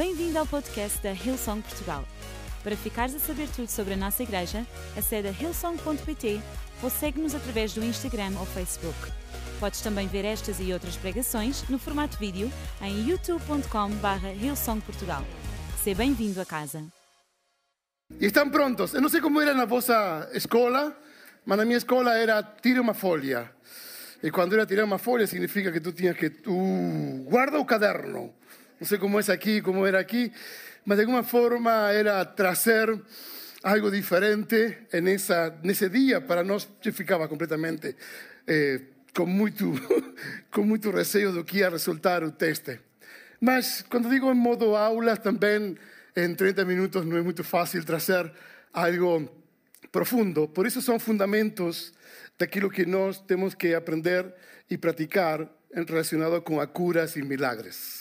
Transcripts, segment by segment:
Bem-vindo ao podcast da Hillsong Portugal. Para ficares a saber tudo sobre a nossa igreja, acede a hillsong.pt ou segue-nos através do Instagram ou Facebook. Podes também ver estas e outras pregações no formato vídeo em youtube.com.br hillsongportugal. Seja bem-vindo a casa. Estão prontos? Eu não sei como era na vossa escola, mas na minha escola era tira uma folha. E quando era tirar uma folha significa que tu tinhas que uh, guarda o caderno. Não sei como é aqui, como era aqui, mas de alguma forma era trazer algo diferente nessa, nesse dia. Para nós, eu completamente eh, com, muito, com muito receio do que ia resultar o teste. Mas quando digo em modo aula, também em 30 minutos não é muito fácil trazer algo profundo. Por isso são fundamentos daquilo que nós temos que aprender e praticar relacionado com a curas e milagres.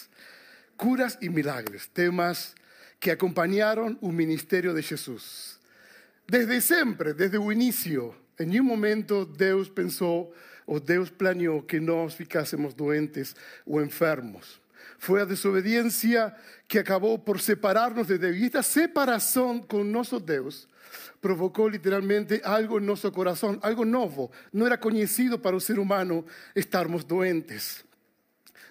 Curas e milagres, temas que acompanharam o ministério de Jesus. Desde sempre, desde o início, em nenhum momento Deus pensou ou Deus planeou que nós ficássemos doentes ou enfermos. Foi a desobediência que acabou por separar-nos de Deus. E esta separação com nosso Deus provocó literalmente algo en nuestro corazón, algo nuevo. No era conocido para el ser humano estarmos doentes.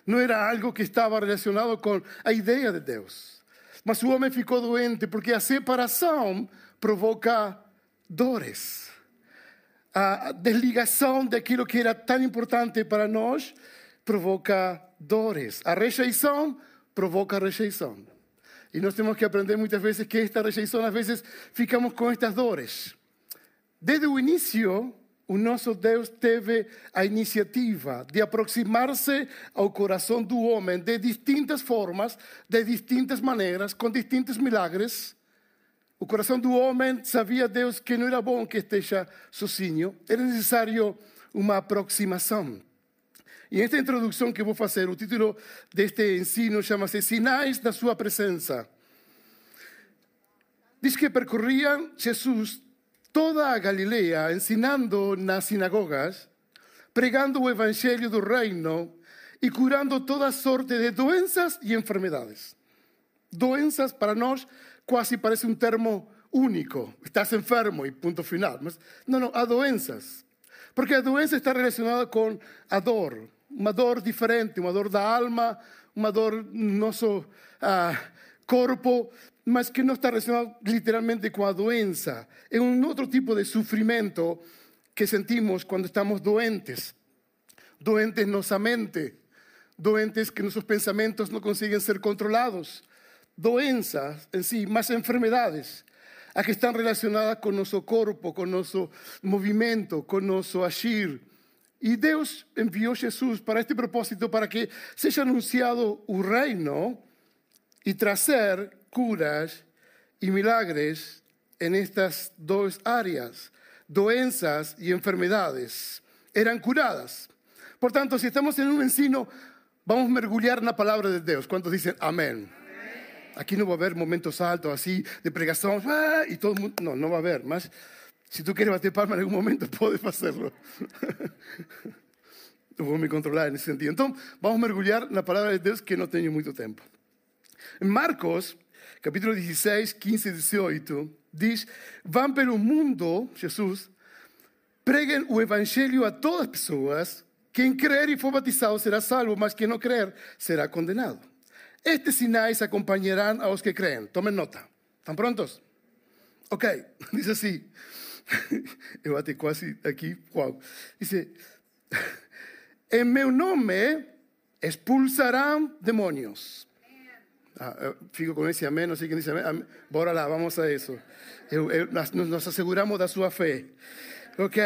No era algo que estaba relacionado con la idea de Dios. Mas o homem ficou doente porque a separação provoca dores. A desligação daquilo que era tão importante para nós provoca dores. A rejeição provoca rejeição. E nós temos que aprender muitas vezes que esta rejeição, às vezes, ficamos com estas dores. Desde o início, o nosso Deus teve a iniciativa de aproximar-se ao coração do homem de distintas formas, de distintas maneiras, com distintos milagres. O coração do homem sabia Deus que não era bom que esteja sozinho, era necessário uma aproximação. E esta introdução que vou fazer, o título deste ensino chama-se Sinais da Sua Presença. Diz que percorria Jesus toda a Galileia, ensinando nas sinagogas, pregando o evangelho do reino e curando toda sorte de doenças e enfermidades. Doenças para nós quase parece um termo único. Estás enfermo e ponto final. Mas não, não, há doenças. Porque a doença está relacionada com a dor, uma dor diferente, uma dor da alma, uma dor no nosso uh, corpo, mas que não está relacionado literalmente com a doença. É um outro tipo de sofrimento que sentimos quando estamos doentes. Doentes nossa mente, doentes que nossos pensamentos não conseguem ser controlados, doenças em si, mas enfermedades, a que estão relacionadas com nosso corpo, com nosso movimento, com nosso agir. E Deus enviou Jesus para este propósito, para que seja anunciado o reino e trazer curas e milagres em estas duas áreas. Doenças e enfermedades eram curadas. Portanto, se estamos em um ensino, vamos mergulhar na palavra de Deus. Quantos dizem amém? Aqui não vai haver momentos altos assim de pregação ah, e todo mundo. Não, não vai haver, mas se tu queres bater palma em algum momento, fazê-lo. Eu vou me controlar nesse sentido. Então, vamos mergulhar na palavra de Deus, que não tenho muito tempo. Em Marcos, capítulo 16, 15 e 18, diz: Vão pelo mundo, Jesus, preguem o evangelho a todas as pessoas. Quem crer e for batizado será salvo, mas quem não crer será condenado. Estes sinais acompanharão aos que creem. Tomem nota. ¿Estão prontos? Ok, diz assim. Eu até quase aqui, uau. Dice, em meu nome expulsarão demônios. Ah, fico com esse amém, não sei quem diz amém. Bora lá, vamos a. Eu, eu, nós, nos asseguramos da sua fé. Ok,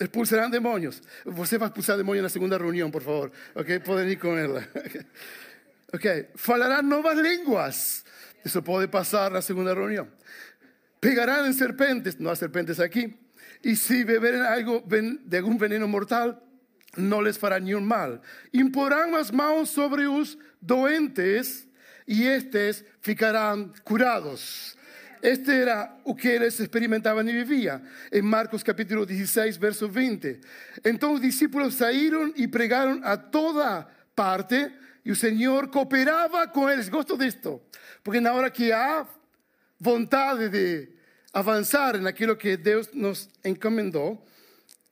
expulsarão demônios. Você vai expulsar demônios na segunda reunião, por favor. Ok, podem ir com ela. Ok, falarão novas línguas. Isso pode passar na segunda reunião pegarán en serpentes, no hay serpentes aquí, y si beberen algo de algún veneno mortal, no les fará un mal. Imporán las manos sobre los doentes y estos ficarán curados. Este era lo que ellos experimentaban y vivían. En Marcos capítulo 16, verso 20. Entonces los discípulos salieron y pregaron a toda parte e o Senhor cooperava com eles. Gosto disto, porque na hora que há vontade de avançar naquilo que Deus nos encomendou,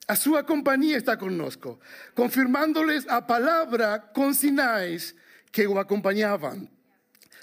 a sua companhia está conosco, confirmando-lhes a palavra com sinais que o acompanhavam.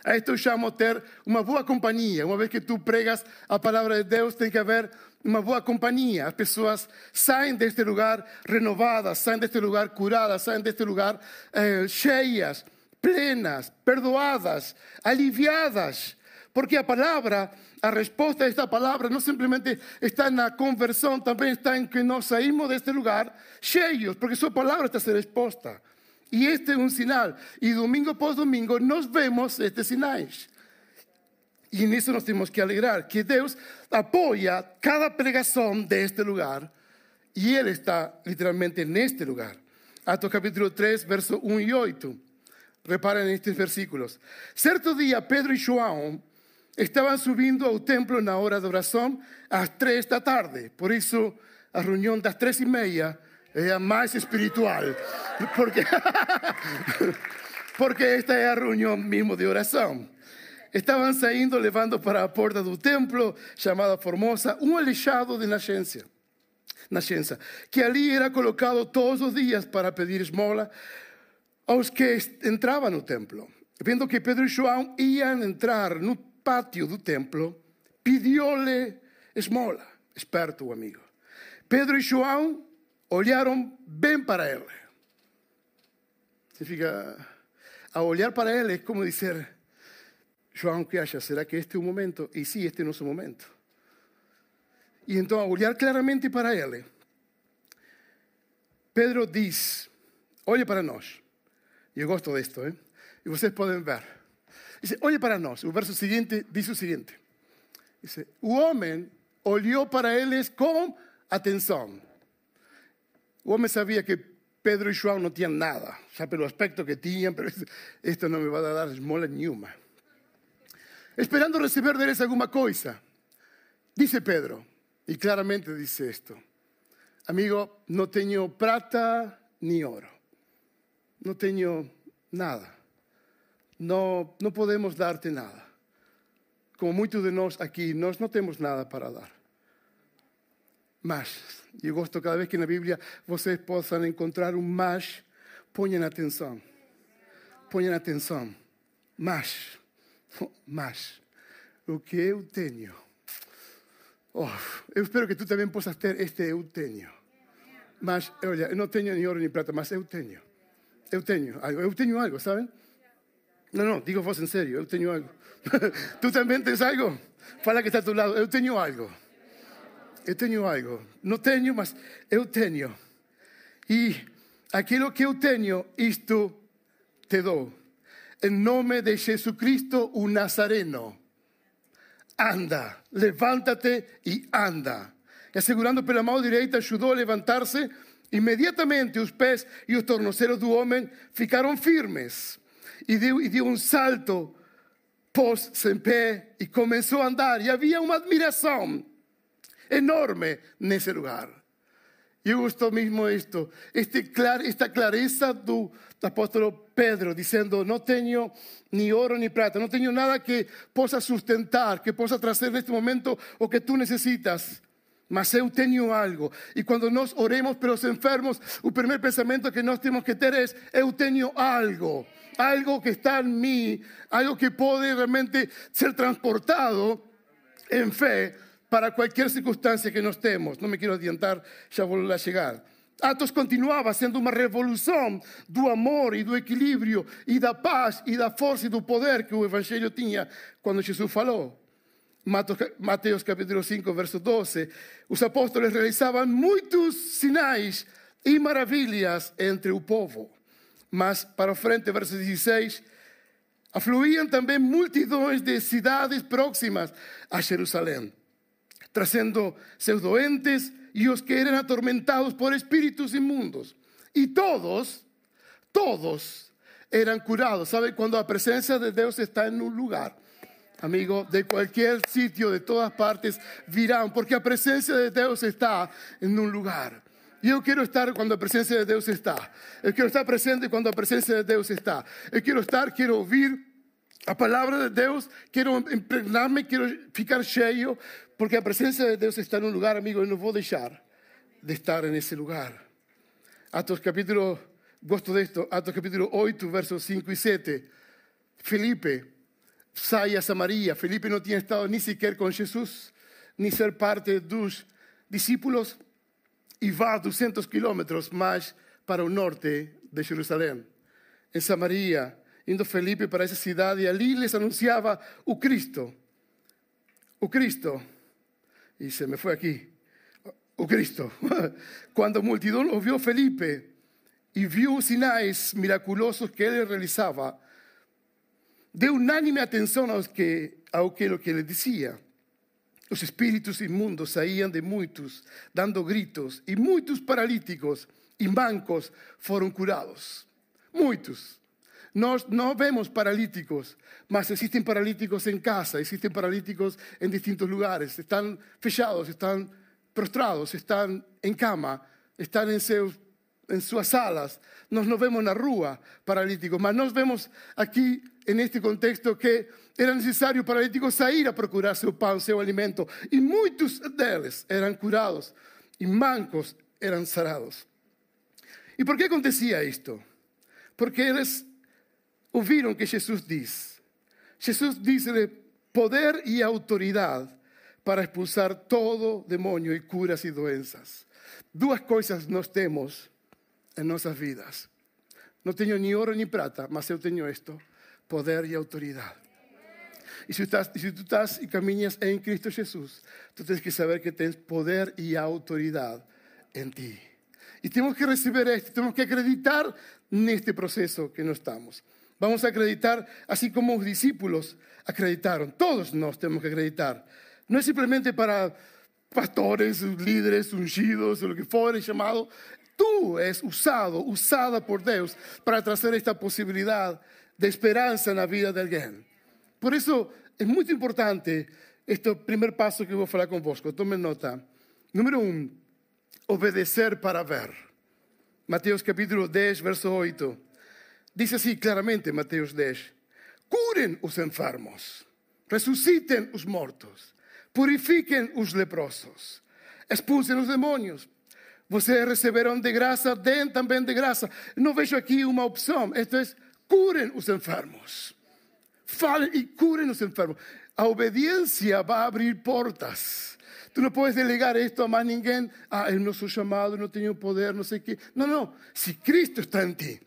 A isto eu chamo ter uma boa companhia. Uma vez que tu pregas a palavra de Deus, tem que haver uma boa companhia. As pessoas saem deste lugar renovadas, saem deste lugar curadas, saem deste lugar eh, cheias, plenas, perdoadas, aliviadas. Porque a palavra, a resposta a esta palavra não simplesmente está na conversão, também está em que nós saímos deste lugar cheios, porque sua palavra está a ser exposta. E este é um sinal. E domingo após domingo nós vemos estes sinais. E nisso nós temos que alegrar, que Deus apoia cada pregação deste lugar. E Ele está literalmente neste lugar. Atos capítulo 3, verso 1 e 8. Reparem nestes versículos. Certo dia, Pedro e João estavam subindo ao templo na hora de oração às três da tarde. Por isso, a reunião das três e meia é mais espiritual. Porque, porque esta é a reunião mesmo de oração. Estavam saindo, levando para a porta do templo, chamada Formosa, um aleijado de nascença, nascença, que ali era colocado todos os dias para pedir esmola aos que entravam no templo. Vendo que Pedro e João iam entrar no pátio do templo, pediu-lhe esmola. Esperto amigo. Pedro e João olharam bem para ele. Significa, a olhar para ele é como dizer, João, que acha? Será que este é o momento? E sim, este é o nosso momento. E então, a olhar claramente para ele, Pedro diz, olhe para nós. Eu gosto disto, hein? E vocês podem ver. Dice, olhe para nós. O verso seguinte diz o seguinte. Dice, o homem olhou para eles com atenção. O homem sabia que Pedro e João não tinham nada, já pelo aspecto que tinham, pero isto não me vai dar esmola nenhuma. Esperando receber deles alguma coisa. Dice Pedro, e claramente dice isto: Amigo, não tenho prata nem ouro, não tenho nada, não, não podemos dar-te nada. Como muitos de nós aqui, nós não temos nada para dar. Mas, e eu gosto cada vez que na Bíblia vocês possam encontrar um mas, ponham atenção. Ponham atenção. Mas, mas, o que eu tenho. Oh, eu espero que tu também possas ter este eu tenho. Mas, olha, eu não tenho nem ouro nem prata, mas eu tenho. Eu tenho algo. Eu tenho algo, sabem? Não, não, digo vos em sério, eu tenho algo. tu também tens algo? Fala que está a tu lado, eu tenho algo eu tenho algo. Não tenho, mas eu tenho. E aquilo que eu tenho, isto te dou. Em nome de Jesus Cristo, o Nazareno. Anda, levántate e anda. E segurando pela mão direita, ajudou a levantar-se. Imediatamente os pés e os tornozelos do homem ficaram firmes. E deu, e deu um salto, pôs-se em pé e começou a andar. E havia uma admiração enorme nesse lugar. Eu gosto mesmo isto, este, esta clareza do, apóstolo Pedro, dizendo: Não tenho nem ouro nem prata, não tenho nada que possa sustentar, que possa trazer neste momento o que tu necessitas. Mas eu tenho algo. E quando nós oremos pelos enfermos, o primeiro pensamento que nós temos que ter é: Eu tenho algo. Algo que está em mim, algo que pode realmente ser transportado em fé para cualquier circunstancia que nos temos. No me quiero adiantar, ya vou a chegar. Atos continuava sendo uma revolução do amor e do equilíbrio e da paz e da força e do poder que o Evangelho tinha quando Jesus falou. Mateus capítulo 5, verso 12. Os apóstolos realizavam muitos sinais e maravilhas entre o povo. Mas para frente, verso 16, afluíam também multidões de cidades próximas a Jerusalém trazendo seus doentes y los que eran atormentados por espíritus inmundos. Y todos, todos eran curados. ¿Sabe? Cuando la presencia de Dios está en un lugar, amigo, de cualquier sitio, de todas partes, virán, porque la presencia de Dios está en un lugar. Eu quero estar quando a presença de Deus está. Eu quero estar presente quando a presença de Deus está. Eu quero estar, quero ouvir a palavra de Deus, quero impregnar-me, ficar cheio, porque a presença de Deus está num lugar, amigo, eu não vou deixar de estar nesse lugar. Atos capítulo, gosto disto, Atos capítulo 8, versos 5 e 7. Felipe sai a Samaria. Felipe não tinha estado nem sequer com Jesus, nem ser parte dos discípulos, e vai 200 quilômetros mais para o norte de Jerusalém. Em Samaria, indo Felipe para essa cidade, e ali lhes anunciava o Cristo. O Cristo. E se me foi aqui. O Cristo. Quando a multidão ouviu Felipe e viu os sinais miraculosos que ele realizava, deu unânime atenção aos que, ao que, que ele dizia. Os espíritos inmundos saíam de muitos, dando gritos, e muitos paralíticos e mancos foram curados. Muitos. Nós não vemos paralíticos, mas existem paralíticos em casa, existem paralíticos em distintos lugares. Estão fechados, estão prostrados, estão em cama, estão em, seus, em suas salas. Nós não vemos na rua paralíticos, mas nós vemos aqui, neste contexto, que era necessário o paralítico sair a procurar seu pão, seu alimento. E muitos deles eram curados e mancos eram sarados. E por que acontecia isto? Porque eles ouviram que Jesus diz. Jesus diz de poder e autoridade para expulsar todo demônio e curas e doenças. Duas coisas nós temos em nossas vidas. Não tenho nem ouro nem prata, mas eu tenho isto: poder e autoridade. E se, estás, se tu estás e caminhas em Cristo Jesus, tu tens que saber que tens poder e autoridade em ti. E temos que receber esto, temos que acreditar neste processo que nós estamos. Vamos a acreditar así como os discípulos acreditaron. Todos nós temos que acreditar. Não é simplesmente para pastores, líderes ungidos, o que for chamado. Tú és usado, usada por Deus para trazer esta possibilidade de esperança na vida de alguém. Por isso, é muito importante este primeiro passo que eu vou falar convosco. Tome nota. Número um, obedecer para ver. Mateus capítulo 10, verso 8. Diz assim claramente Mateus 10: Curem os enfermos, ressuscitem os mortos, purifiquem os leprosos, expulsem os demônios. Vocês receberam de graça, deem também de graça. Não vejo aqui uma opção. Esto é, curem os enfermos falem e curem os enfermos. A obediência vai abrir portas. Tu não podes delegar isto a mais ninguém. Ah, eu não sou chamado, não tenho poder, não sei o quê. Não, não. Se Cristo está em ti,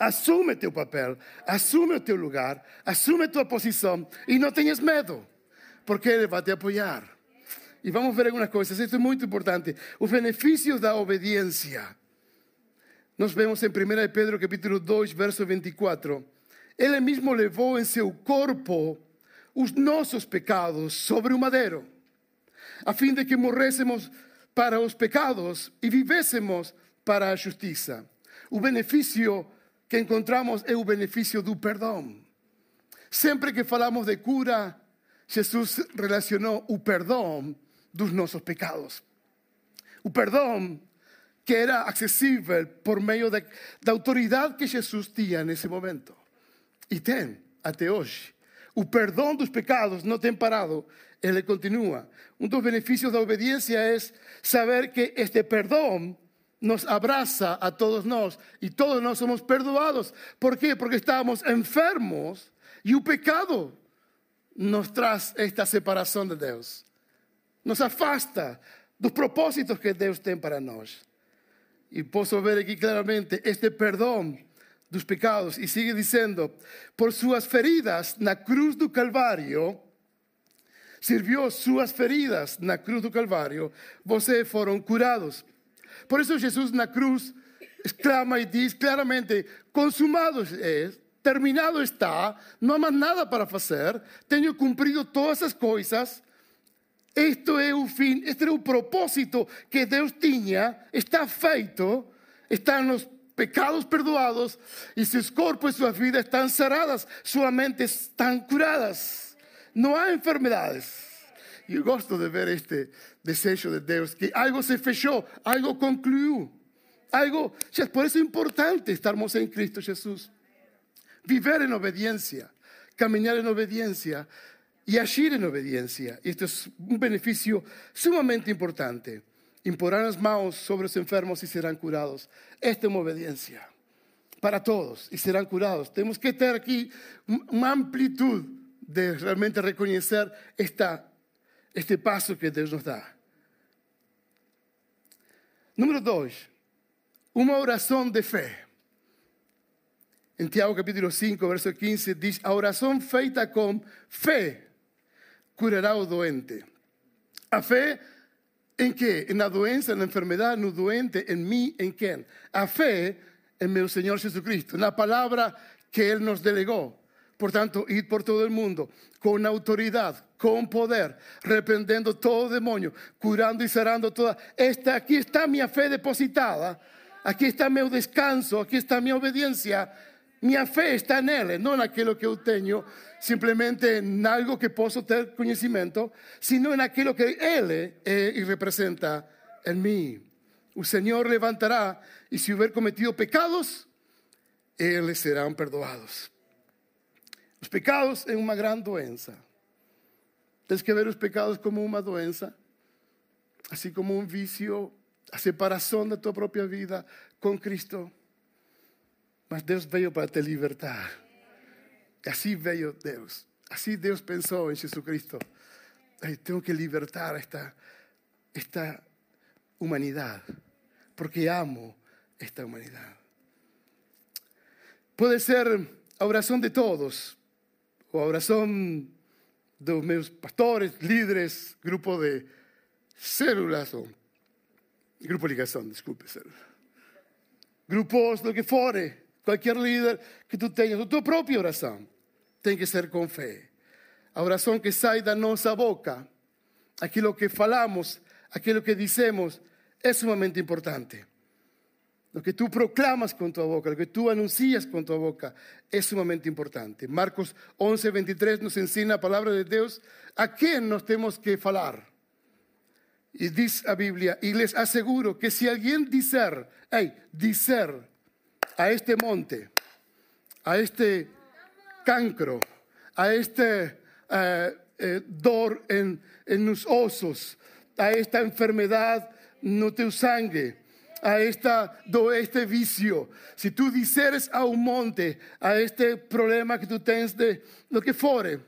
assume teu papel, assume o teu lugar, assume tua posição e não tenhas medo, porque Ele vai te apoiar. E vamos ver algumas coisas, isto é muito importante. Os benefícios da obediência. Nós vemos em 1 Pedro capítulo 2, verso 24. Ele mesmo levou em seu corpo os nossos pecados sobre o madeiro, a fim de que morrêssemos para os pecados e vivêssemos para a justiça. O benefício que encontramos é o benefício do perdão. Sempre que falamos de cura, Jesus relacionou o perdão dos nossos pecados. O perdão que era acessível por meio da, da autoridade que Jesus tinha nesse momento. E tem, até hoje. O perdão dos pecados não tem parado, ele continua. Um dos benefícios da obediência é saber que este perdão nos abraça a todos nós e todos nós somos perdoados. ¿Por quê? Porque estamos enfermos e o pecado nos traz esta separação de Deus. Nos afasta dos propósitos que Deus tem para nós. E posso ver aqui claramente este perdão dos pecados. E sigue dizendo: por suas feridas na cruz do Calvário, sirvió suas feridas na cruz do Calvário, vocês foram curados. Por isso, Jesus na cruz exclama e diz claramente: consumado é, terminado está, não há mais nada para fazer, tenho cumprido todas as coisas. Isto é o fim, este é o propósito que Deus tinha, está feito, está nos pecados perdoados y sus cuerpos y sus vidas están cerradas, sus mentes están curadas. No hay enfermedades. Eu gosto de ver este desejo de Deus, que algo se fechou, algo concluiu. Algo, por eso es importante estarmos en Cristo Jesús. Vivir en obediencia, caminar en obediencia y agir en obediencia. Y esto es un beneficio sumamente importante. Imporán las manos sobre los enfermos y serán curados. Esta es obediencia para todos y serán curados. Tenemos que tener aquí una amplitud de realmente reconocer esta, este paso que Dios nos da. Número dos, una oración de fe. En Tiago capítulo 5, verso 15, dice, a oración feita con fe curará o doente. A fe en qué? En la doença, en la enfermedad, no doente, en mí, en quién? A fe en mi Señor Jesucristo, en la palabra que Él nos delegó. Por tanto, ir por todo el mundo con autoridad, con poder, reprendiendo todo demonio, curando y cerrando toda. Esta, aquí está mi fe depositada, aquí está mi descanso, aquí está mi obediencia. Mi fe está en Él, no en aquello que yo tengo, simplemente en algo que puedo tener conocimiento, sino en aquello que Él y representa en mí. El Señor levantará y si hubiera cometido pecados, Él serán perdonados. Los pecados es una gran doença. Tienes que ver los pecados como una doença, así como un vicio, a separación de tu propia vida con Cristo. Mas Deus veio para te libertar. Así veio Deus. Así Deus pensó en Jesucristo. tengo que libertar esta, esta humanidad, porque amo esta humanidad. Puede ser a oración de todos, o a oración de meus pastores, líderes, grupo de células, o grupo de ligación, disculpe, grupos, lo que fuere, cualquier líder que tú tengas, tu propia oración, tiene que ser con fe. A oración que sai da nossa boca, aquello que falamos, aquello que decimos, es sumamente importante. Lo que tú proclamas con tu boca, lo que tú anuncias con tu boca, es sumamente importante. Marcos 11, 23 nos enseña la palabra de Dios a quién nos tenemos que falar. Y dice la Biblia, y les aseguro que si alguien dicer, hey, dicer a este monte, a este cancro, a este eh, eh, dor en, en los osos, a esta enfermedad no te sangre, a esta, do este vicio. Si tú diceres a un monte, a este problema que tú tienes de lo que fuere,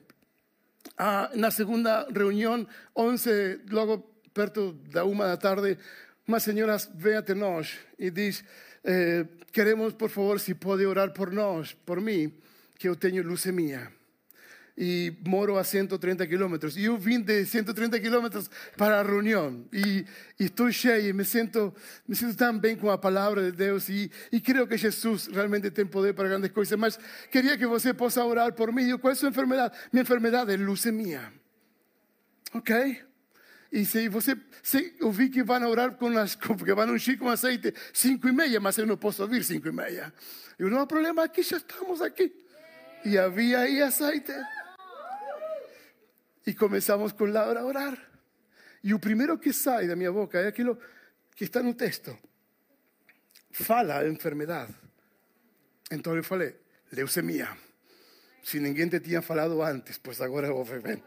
ah, en la segunda reunión, 11, luego perto da una la tarde, unas señoras ven a nós y dice, eh, queremos por favor si puede orar por nos, por mí, que yo tengo leucemia y moro a 130 kilómetros. Y yo vine de 130 kilómetros para la reunión y, estoy cheio y me siento, me siento tan bien con la palabra de Dios y, y creo que Jesús realmente tiene poder para grandes cosas. Mas quería que você possa orar por mí. ¿Cuál es su enfermedad? Mi enfermedad es leucemia. Ok? Y si você, se, eu vi que a orar con las, porque a ungir con aceite cinco y media, mas yo no puedo oír cinco y media. Y no hay problema, aquí ya estamos aquí. Y había ahí aceite. Y comenzamos con Laura a orar. Y lo primero que sale de mi boca es aquello que está un texto. Fala enfermedad. Entonces yo falei, leucemia. Si ninguém te tinha falado antes, pues agora eu ven.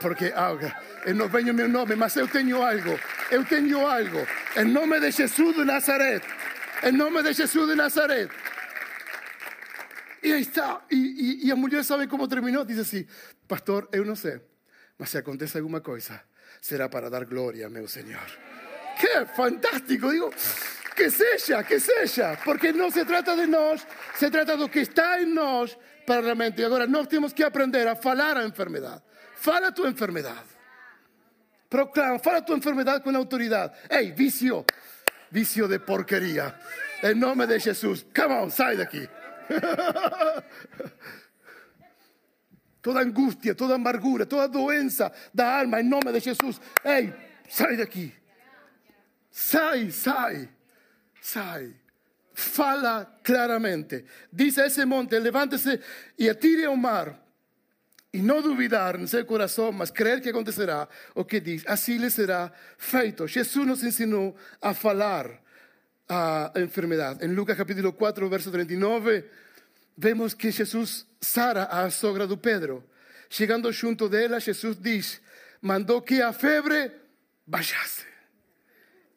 Porque ahora, en no venho meu nome, mas eu tenho algo. Eu tenho algo. En nome de Jesús de Nazaret. En nome de Jesús de Nazaret. Y ahí está. Y, y, y a sabe cómo terminó. Dice así, pastor, eu não sei. Mas si acontece alguna cosa, será para dar gloria a mi Señor. ¡Qué fantástico! Digo, que sea, que sea, porque no se trata de nos, se trata de lo que está en nos para realmente. Y ahora no tenemos que aprender a falar a enfermedad. Fala tu enfermedad. Proclama, fala tu enfermedad con autoridad. ¡Ey, vicio! Vicio de porquería. En nombre de Jesús. Come on, sal de aquí. toda angustia, toda amargura, toda doença da alma, em nome de Jesus. Ei, sai daqui. Sai, sai, sai. Fala claramente. Dice a ese monte, levántese y atire ao mar. e não duvidar no seu coração, mas crer que acontecerá o que diz, assim lhe será feito. Jesus nos ensinou a falar a enfermidade. Em Lucas capítulo 4, verso 39, vemos que Jesus sara a sogra do Pedro. Chegando junto dela, Jesus diz, mandou que a febre baixasse.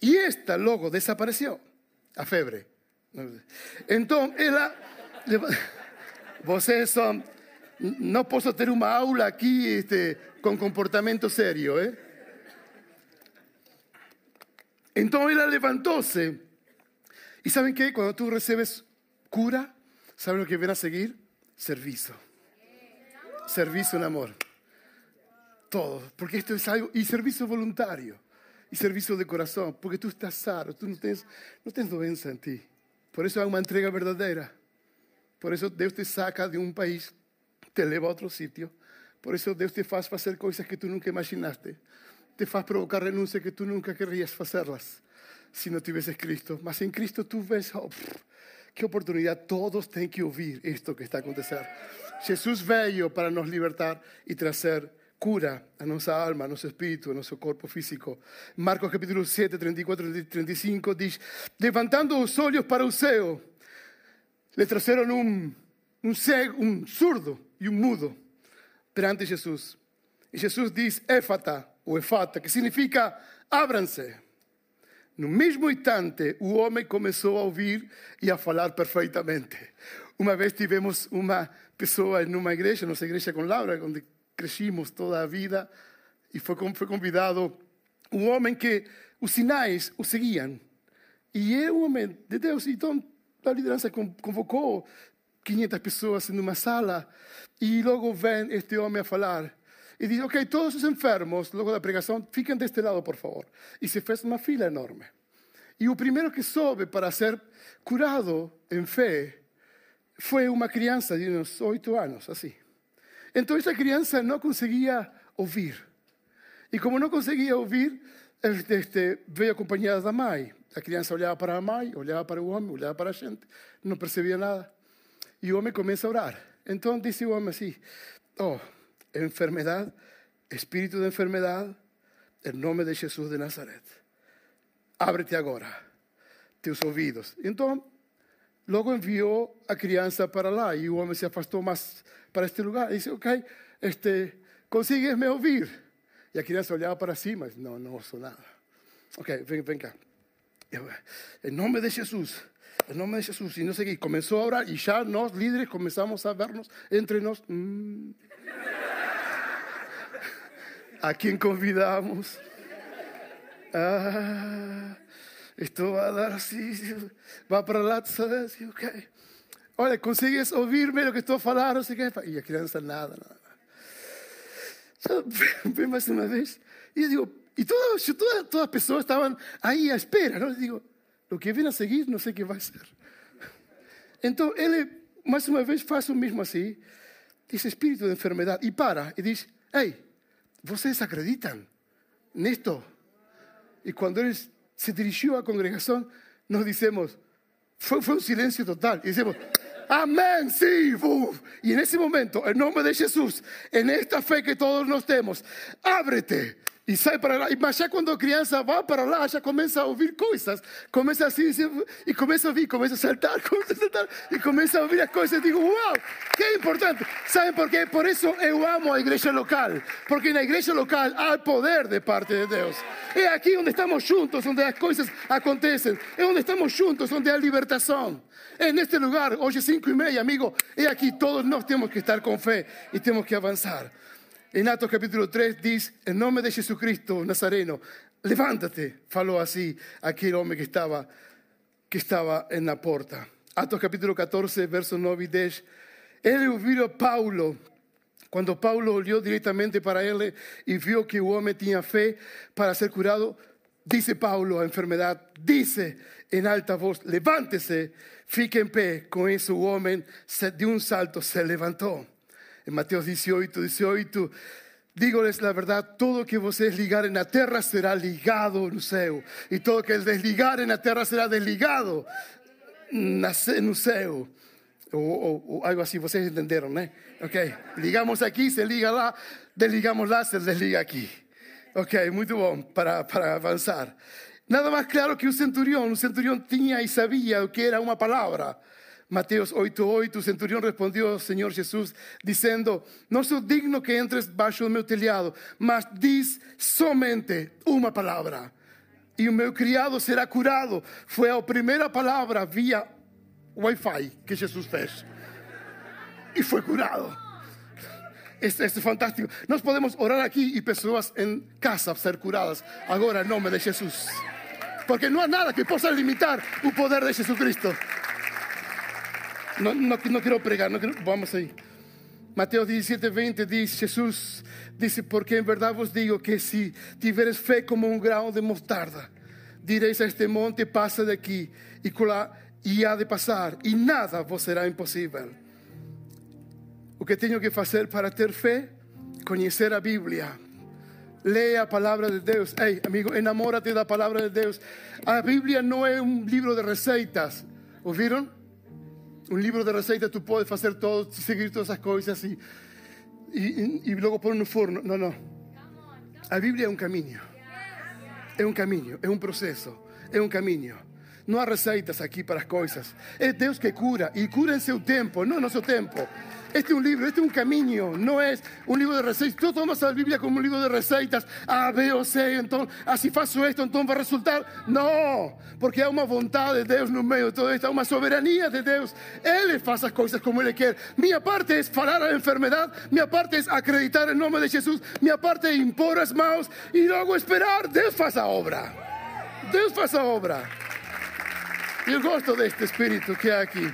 E esta logo desapareceu, a febre. Então, ela... Vocês são no puedo tener una aula aquí este, con comportamiento serio. ¿eh? Entonces ella levantóse. ¿Y saben qué? Cuando tú recibes cura, ¿saben lo que viene a seguir? Servicio. Servicio en amor. Todo. Porque esto es algo. Y servicio voluntario. Y servicio de corazón. Porque tú estás sano. Tú no tienes, no tienes doença en ti. Por eso hay una entrega verdadera. Por eso Dios te saca de un país te leva a outro sítio. Por isso Deus te faz fazer coisas que tu nunca imaginaste. Te faz provocar renúncias que tu nunca querrías fazerlas se não tivesses Cristo. Mas em Cristo tu ves, oh, que oportunidade, todos têm que ouvir isto que está acontecendo. Jesus veio para nos libertar e trazer cura a nossa alma, a nosso espírito, a nosso corpo físico. Marcos capítulo 7, 34 e 35 diz: Levantando os olhos para o céu, le um, um, cego, um surdo e um mudo perante Jesus. E Jesus diz éfata, ou efata, que significa abram-se. No mesmo instante, o homem começou a ouvir e a falar perfeitamente. Uma vez tivemos uma pessoa em uma igreja, nossa igreja com Laura, onde crescimos toda a vida, e foi, foi convidado um homem que os sinais o seguiam. E é um homem de Deus. Então, a liderança convocou 500 pessoas em uma sala e logo vem este homem a falar. E diz, ok, todos os enfermos, logo da pregação, fiquem deste lado, por favor. E se fez uma fila enorme. E o primeiro que soube para ser curado em fé foi uma criança de uns oito anos, assim. Então essa criança não conseguia ouvir. E como não conseguia ouvir, este, veio acompanhada da mãe. A para a mãe, olhava para o homem, olhava para a gente, não percebia nada. E o homem começa a orar. Então disse o homem assim: Oh, enfermedade, espírito de enfermedade, em nome de Jesus de Nazaret, ábrete agora teus ouvidos. Então, logo enviou a criança para lá e o homem se afastou mais para este lugar. E disse: Ok, este, consigues me ouvir? E a criança olhava para cima, mas não, não ouço nada. Ok, vem, vem cá. Em nome de Jesus, en nombre de Jesús. Y no sé qué, comenzó a orar y ya nos líderes comenzamos a vernos entre nos. Mm. ¿A quién convidamos? Ah, esto va a dar así, va para lá, ¿sabes? Ok. Olha, consigues ouvir-me lo que estou a falar, não sei o quê. A nada, nada. Vem mais uma vez. E eu digo, e todas, todas, todas as pessoas estavam aí à espera, não? Eu digo, lo que viene a seguir não sei o que vai ser. Então ele, mais uma vez, faz o mesmo assim, diz espírito de enfermidade, e para, e diz: Ei, vocês acreditam nisto? E quando ele se dirigiu à congregação, nós dissemos: foi, foi um silêncio total, e dissemos: Amén, sí. Y en ese momento, en nombre de Jesús, en esta fe que todos nos tenemos, ábrete e sai para lá. Mas já quando a criança para lá, já começa a ouvir coisas. Começa assim, e começa a ouvir, começa a saltar, começa a saltar, e começa a ouvir as coisas. Digo, uau, que importante. Sabem por quê? Por isso eu amo a igreja local. Porque na igreja local há poder de parte de Deus. É aqui onde estamos juntos, onde as coisas acontecem. É onde estamos juntos, onde há libertação. É neste lugar, hoje cinco e meia, amigo. É aqui, todos nós temos que estar com fé e temos que avançar. En Atos capítulo 3 dice, en nombre de Jesucristo Nazareno, levántate, falou así aquel hombre que estaba, que estaba en la puerta. Atos capítulo 14, versos 9 y 10. Él ouviu a Paulo, cuando Paulo olhou directamente para él y vio que el hombre tenía fe para ser curado, dice Paulo a enfermedad, dice en alta voz, levántese, fique en pie. Con eso el hombre de un salto se levantó. En Mateo 18, 18, dígoles la verdad, todo que vocês ligarem na terra será ligado no céu, e todo que desligarem na terra será desligado no céu. O, o, algo así, vocês entenderam, né? Ok, ligamos aqui, se liga lá, desligamos lá, se desliga aqui. Ok, muito bom para, para avançar. Nada más claro que un centurión. Un centurión tenía y sabía que era una palabra. Mateos 8:8, o centurión respondió, Señor Jesús, diciendo, no soy digno que entres bajo el meu telhado, mas diz somente una palabra y meu criado será curado. Fue la primera palabra vía Wi-Fi que Jesús fez. Y fue curado. Esto es fantástico. Nos podemos orar aquí y personas en casa ser curadas. Ahora en nombre de Jesús. Porque no hay nada que pueda limitar el poder de Jesucristo. No, no, no quiero pregar, no quiero, vamos ahí. Mateo 17, 20 dice, Jesús dice, porque en verdad os digo que si tiveres fe como un grano de mostarda, diréis a este monte, pasa de aquí y, y ha de pasar, y nada vos será imposible. Lo que tengo que hacer para tener fe, conocer la Biblia, Lea a palavra de Deus. Ei, amigo, enamórate da palavra de Deus. A Bíblia não é um livro de receitas. Ouviram? Um livro de receitas, tu podes fazer todo, seguir todas as coisas e, e, e logo pôr no forno. Não, não. A Bíblia é um caminho. É um caminho, é um processo, é um caminho. Não há receitas aqui para as coisas. É Deus que cura e cura em seu tempo, não no seu tempo. Este es un libro, este es un camino, no es un libro de receitas. Tú tomas la Biblia como un libro de receitas, A, B o C, entonces, así faço esto, entonces va a resultar. No, porque hay una voluntad de Dios no medio de todo esto, hay una soberanía de Dios. Él hace las cosas como Él quiere. Mi parte es falar a la enfermedad, mi parte es acreditar el nombre de Jesús, mi parte es impor las manos y luego esperar. Dios hace obra. Dios hace obra. Y el gusto de este espíritu que hay aquí.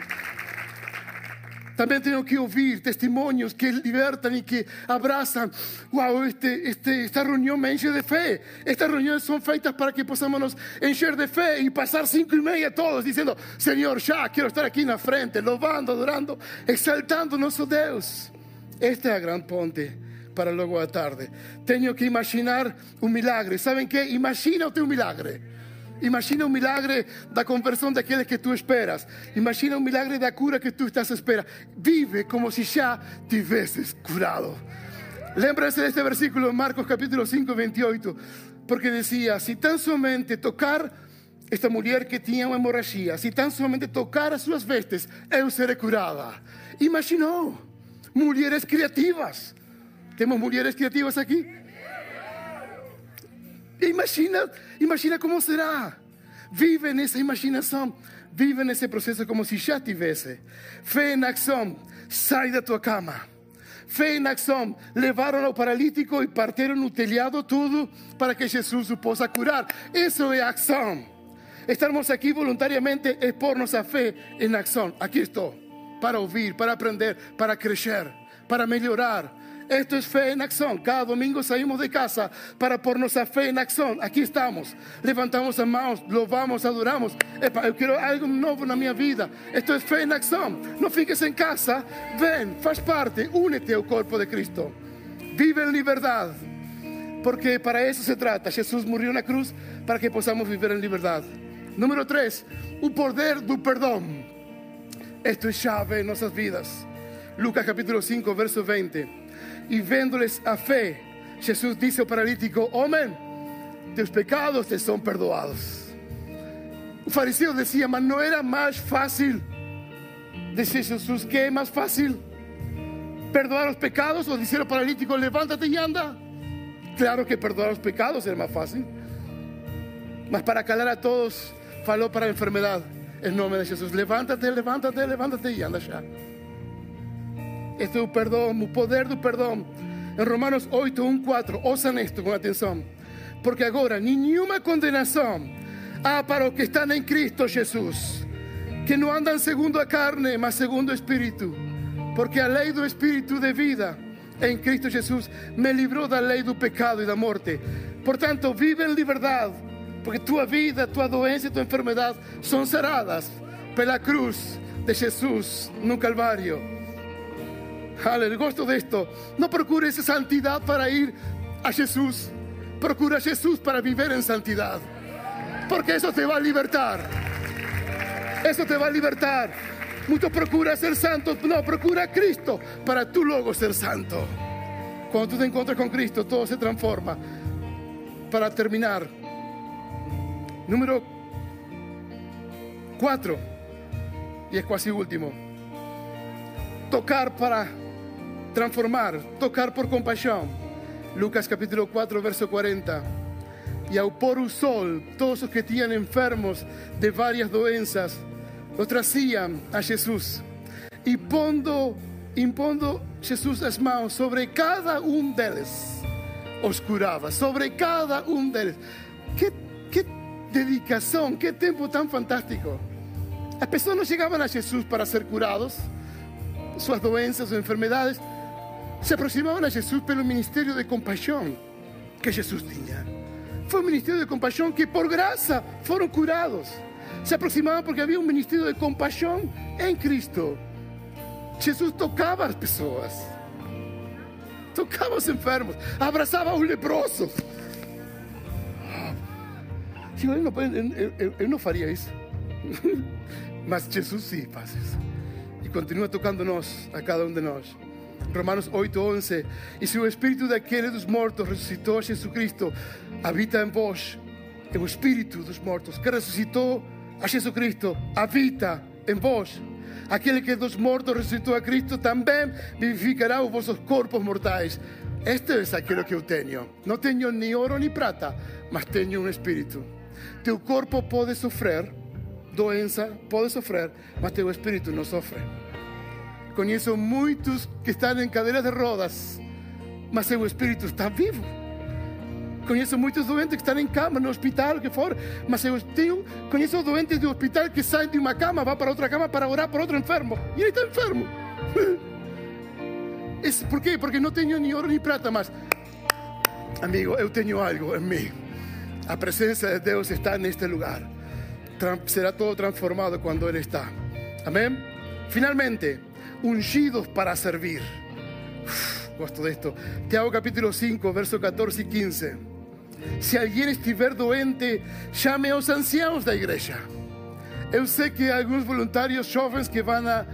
También tengo que oír testimonios que libertan y que abrazan. Wow, este, este, esta reunión me enche de fe. Estas reuniones son feitas para que podamos encher de fe y pasar cinco y media todos diciendo, Señor, ya quiero estar aquí en la frente, louvando, adorando, exaltando nuestro Dios. Esta es la gran ponte para luego a tarde. Tengo que imaginar un milagre. ¿Saben qué? Imagínate un milagre. Imagina un milagre da conversión de aquellos que tú esperas. Imagina un milagre da cura que tú estás esperando. Vive como si ya te hubieses curado. Lembra-se de este versículo en Marcos capítulo 5, 28, porque decía, si tan solamente tocar esta mujer que tenía una hemorragia, si tan solamente tocar a sus vestes, eu seré curada. Imaginó, mujeres creativas. ¿Tenemos mujeres creativas aquí? Imagina, imagina como será. Vive nessa imaginação. Vive nesse processo como se já tivesse. Fé em ação. Sai da tua cama. Fé em ação. Levaram ao paralítico e partiram no telhado tudo para que Jesus o possa curar. Isso é ação. Estamos aqui voluntariamente é por nossa fé em ação. Aqui estou. Para ouvir, para aprender, para crescer, para melhorar esto es fe en acción. Cada domingo salimos de casa para ponernos a fe en acción. Aquí estamos. Levantamos las manos, lo vamos, adoramos. Epa, yo quiero algo nuevo en mi vida. Esto es fe en acción. No fiques en casa. Ven, faz parte, únete al cuerpo de Cristo. Vive en libertad. Porque para eso se trata. Jesús murió en la cruz para que podamos vivir en libertad. Número tres, un poder del perdón. Esto es llave en nuestras vidas. Lucas capítulo 5, verso 20 y viéndoles a fe, Jesús dice al paralítico, hombre, tus pecados te son perdonados. Un fariseo decía, mas no era más fácil. Dice Jesús, ¿qué más fácil? ¿Perdonar los pecados o decir al paralítico, levántate y anda? Claro que perdonar los pecados era más fácil. Mas para calar a todos, faló para la enfermedad. En nombre de Jesús, levántate, levántate, levántate y anda ya. Este es perdón, el poder del perdón. En Romanos 8, 1, 4, osan esto con atención. Porque ahora ninguna condenación há para los que están en Cristo Jesús, que no andan segundo a carne, mas segundo espíritu. Porque a ley del espíritu de vida en Cristo Jesús me libró da ley del pecado y da muerte. Por tanto, vive en libertad, porque tu vida, tu doença y tu enfermedad son saradas la cruz de Jesús no Calvario. Aleluya, gosto de esto. No procures santidad para ir a Jesús. Procura a Jesús para vivir en santidad. Porque eso te va a libertar. Eso te va a libertar. Muchos procuran ser santos. No, procura a Cristo para tú luego ser santo. Cuando tú te encuentras con Cristo, todo se transforma. Para terminar, número cuatro, y es casi último, tocar para transformar, tocar por compasión. Lucas capítulo 4, verso 40. Y ao pôr o sol, todos os que tinham enfermos de várias doenças, los traziam a Jesus. E pondo, impondo Jesus as mãos sobre cada um deles, os curava. Sobre cada um deles. Que, que dedicação, que tempo tão fantástico. As pessoas não chegavam a Jesus para ser curados, suas doenças ou enfermedades, se aproximavam a Jesus pelo ministério de compaixão que Jesus tinha. Foi um ministério de compaixão que, por graça, foram curados. Se aproximavam porque havia um ministério de compaixão em Cristo. Jesus tocava as pessoas, tocava os enfermos, abraçava os leprosos. Eu não, eu, eu, eu não faria isso. Mas Jesus sim faz isso. E continua tocando nós, a cada um de nós. Romanos 8:11. E se o espírito daquele dos mortos ressuscitou Jesucristo, habita em vós. É o espírito dos mortos que ressuscitou a Jesucristo, habita em vós. Aquele que dos mortos ressuscitou a Cristo também vivificará os vossos corpos mortais. Este é aquilo que eu tenho. Não tenho nem ouro nem prata, mas tenho um espírito. Teu corpo pode sofrer doença, pode sofrer, mas teu espírito não sofre. Conheço muitos que estão em cadeiras de rodas, mas seu espírito está vivo. Conheço muitos doentes que estão em cama, no hospital, que for, mas eu tenho, conheço doentes do hospital que saem de uma cama, vão para outra cama para orar por outro enfermo. E ele está enfermo. Es, ¿Por quê? Porque não tenho nem ouro nem prata, mas, amigo, eu tenho algo em mim. A presença de Deus está neste lugar. Será todo transformado quando Ele está. Amém? Finalmente, ungidos para servir. Gosto de esto. Tiago capítulo 5, verso 14 y 15. Se alguém estiver doente, chame aos anciãos da igreja. Eu sei que alguns voluntários jovens que vão a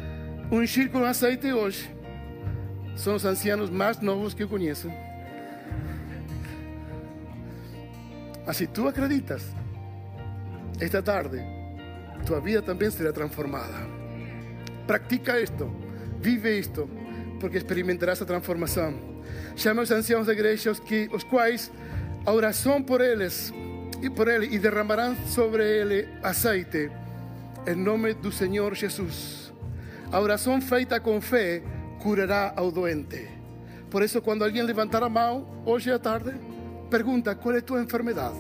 ungir com azeite hoje são os ancianos mais novos que eu conheço. Tu acreditas, esta tarde, tua vida também será transformada. Practica esto, vive esto, porque experimentarás a transformação. Chama os anciãos da igreja, os, que, os quais a oração por eles e por ele e derramarão sobre ele azeite, em nome do Senhor Jesus. A oração feita com fé curará ao doente. Por isso, quando alguém levantar a mão, hoje à tarde, pergunta: qual é a tua enfermidade?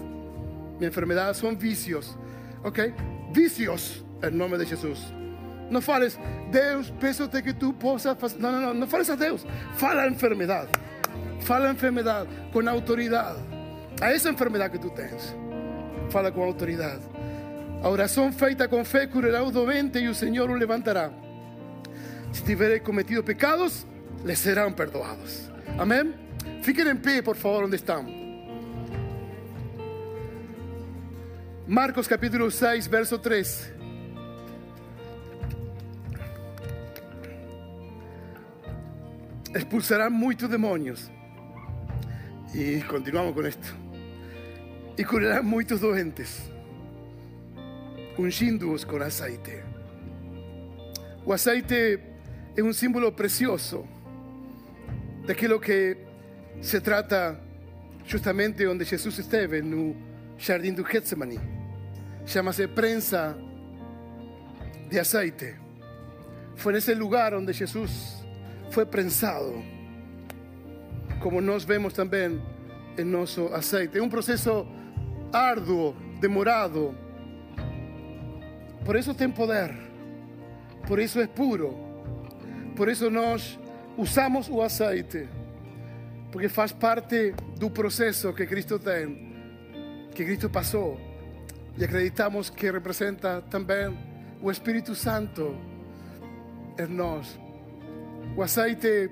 Minha enfermidade são vícios. Ok? Vícios, em nome de Jesus. Não fales, Deus, peço-te que tu possas fazer. Não, não, não, não fales a Deus. Fala a enfermidade. Fala a enfermidade com autoridade. A essa enfermidade que tu tens. Fala com autoridade. A oração feita com fé curará o doente e o Senhor o levantará. Se tiverem cometido pecados, les serão perdoados. Amém? Fiquem em pé, por favor, onde estão. Marcos capítulo 6, verso 3. Expulsarán muchos demonios. Y continuamos con esto. Y curarán muchos doentes, ungindo-os com azeite. O azeite é um símbolo precioso daquilo que se trata justamente onde Jesus esteve, no jardim do Getsemane. Chama-se prensa de azeite. Foi nesse lugar onde Jesus foi prensado, como nós vemos também em nosso azeite. É um processo árduo, demorado. Por isso tem poder. Por isso é puro. Por isso nós usamos o azeite. Porque faz parte do processo que Cristo tem, que Cristo passou. E acreditamos que representa também o Espírito Santo em nós. O azeite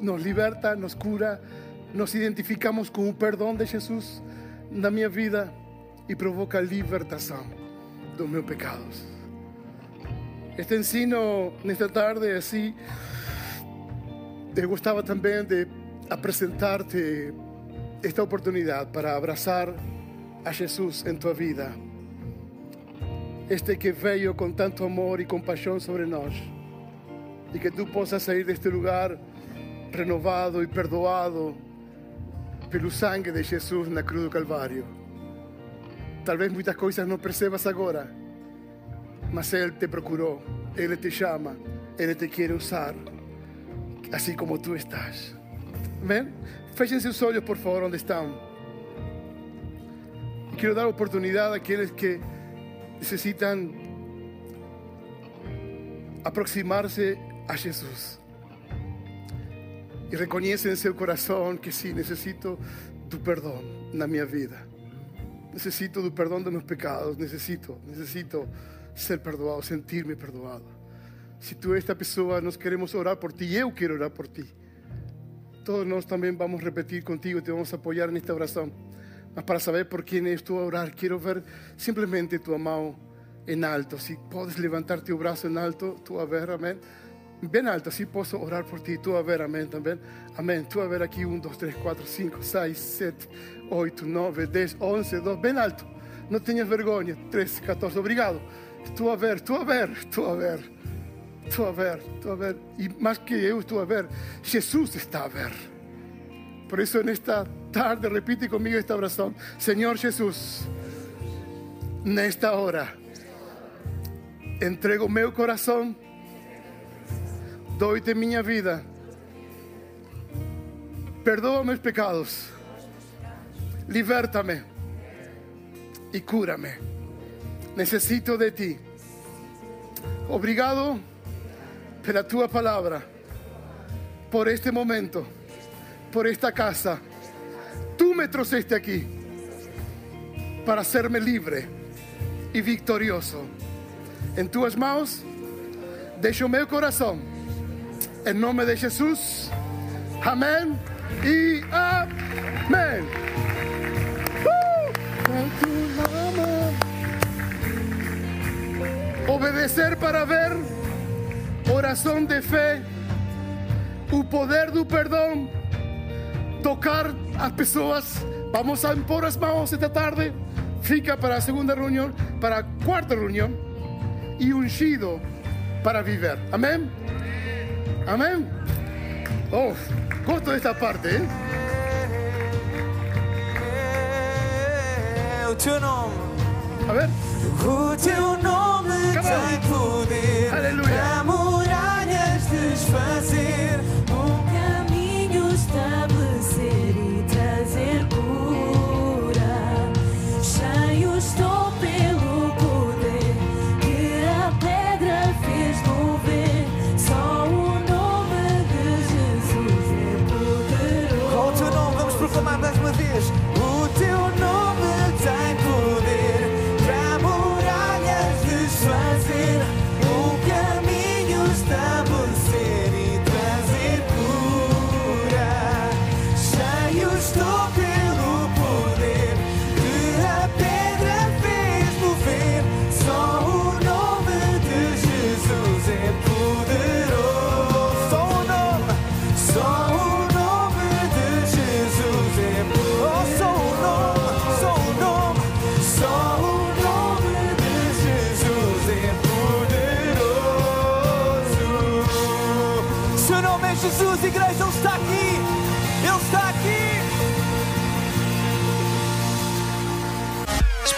nos liberta, nos cura, nos identificamos com o perdão de Jesus na minha vida e provoca libertação dos meus pecados. Este ensino nesta tarde assim, eu gostava também de apresentar-te esta oportunidade para abraçar a Jesus em tua vida. Este que veio com tanto amor e compaixão sobre nós. E que tu possas sair deste lugar renovado e perdoado pelo sangue de Jesus na cruz do Calvário. Talvez muitas coisas não percebas agora, mas Ele te procurou, Ele te chama, Ele te quer usar, assim como tu estás. Amém? Fechem seus olhos, por favor, onde estão. Quero dar oportunidade àqueles que necessitam aproximar-se a Jesus. E reconhecem em seu coração que sim, necessito do perdão na minha vida. Necesito do perdão dos meus pecados. Necesito, necesito ser perdoado, sentir-me perdoado. Se tu esta pessoa, nós queremos orar por ti. Eu quero orar por ti. Todos nós também vamos repetir contigo, te vamos apoiar nesta oração. Mas para saber por quem estou a orar, quero ver simplesmente tua mão em alto. Se podes levantar teu braço em alto, tu a ver, amém. Bem alto, assim posso orar por ti. Tu a ver, amém também. Amém. Tu a ver aqui, um, dois, três, quatro, cinco, seis, sete, oito, nove, dez, onze, doze, bem alto. Não tenhas vergonha. Treze, 14, obrigado. Tu a ver, tu a ver, tu a ver. Tu a ver, tu a ver. E mais que eu estou a ver, Jesus está a ver. Por isso, nesta tarde, repite comigo esta oração: Senhor Jesus, nesta hora, entrego meu coração, dou-te minha vida, perdoa meus pecados, liberta-me e cura-me. Necesito de ti. Obrigado pela tua palavra, por este momento, por esta casa. Tú me trouxeste aqui para ser-me livre e vitorioso. Em tuas mãos, deixo meu coração. Em nome de Jesus. Amém e amém. Uh! Obedecer para ver, oração de fé, o poder do perdão, tocar as pessoas. Vamos a impor as mãos esta tarde. Fica para a segunda reunião, para a quarta reunião e ungido para viver. Amém? Amém? Oh, gosto parte, hein? o teu nome, A ver. o teu nome vamos proclamar mais uma vez.